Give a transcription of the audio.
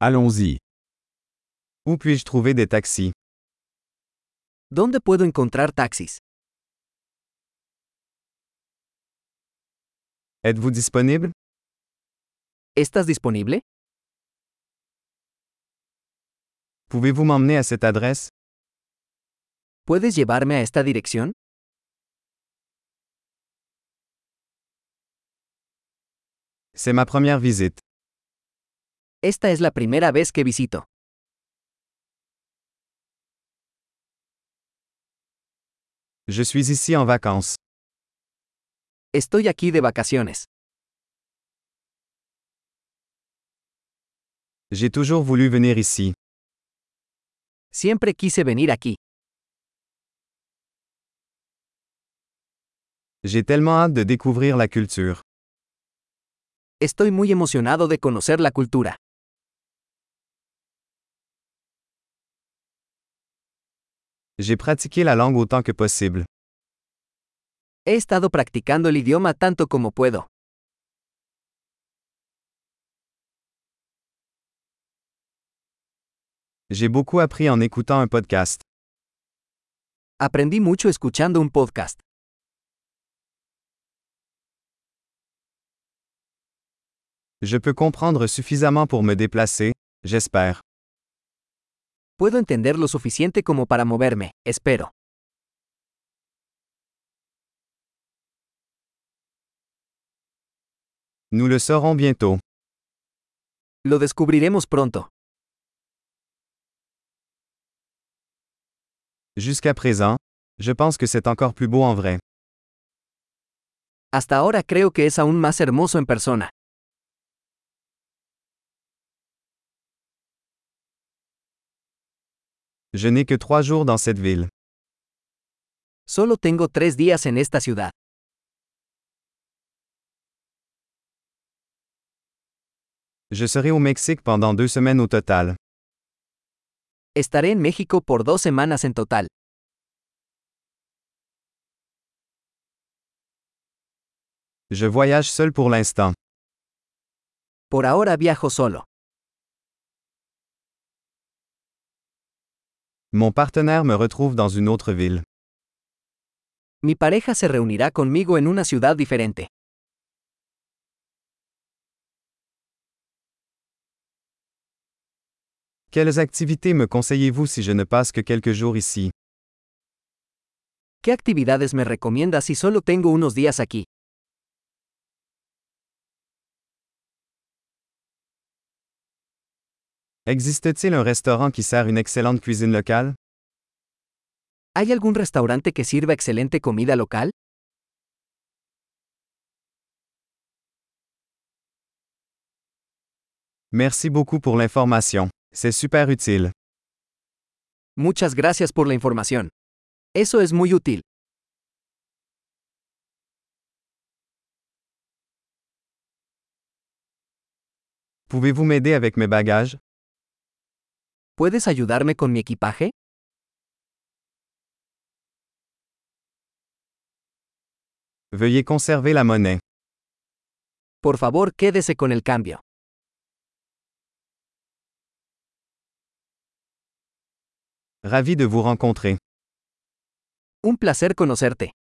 Allons-y. Où puis-je trouver des taxis? ¿Dónde puedo encontrar taxis? Êtes-vous disponible? ¿Estás disponible? Pouvez-vous m'emmener à cette adresse? ¿Puedes llevarme a esta dirección? C'est ma première visite. Esta es la primera vez que visito. Je suis ici en vacances. Estoy aquí de vacaciones. J'ai toujours voulu venir ici. Siempre quise venir aquí. J'ai tellement hâte de découvrir la culture. Estoy muy emocionado de conocer la cultura. J'ai pratiqué la langue autant que possible. He estado practicando el idioma tanto como puedo. J'ai beaucoup appris en écoutant un podcast. Aprendí mucho escuchando un podcast. Je peux comprendre suffisamment pour me déplacer, j'espère. Puedo entender lo suficiente como para moverme, espero. Nous le saurons bientôt. Lo descubriremos pronto. Jusqu'à présent, je pense que c'est encore plus beau en vrai. Hasta ahora creo que es aún más hermoso en persona. Je n'ai que trois jours dans cette ville. Solo tengo tres días en esta ciudad. Je serai au Mexique pendant deux semaines au total. Estaré en México por dos semanas en total. Je voyage seul pour l'instant. Por ahora viajo solo. Mon partenaire me retrouve dans une autre ville. Mi pareja se reunirá conmigo en una ciudad diferente. Quelles activités me conseillez-vous si je ne passe que quelques jours ici? ¿Qué actividades me recomiendas si solo tengo unos días aquí? Existe-t-il un restaurant qui sert une excellente cuisine locale? ¿Hay algún restaurante que sirva excelente comida local? Merci beaucoup pour l'information. C'est super utile. Muchas gracias por la información. Eso es muy útil. Pouvez-vous m'aider avec mes bagages? ¿Puedes ayudarme con mi equipaje? Veuillez conserver la monnaie. Por favor, quédese con el cambio. Ravi de vous rencontrer. Un placer conocerte.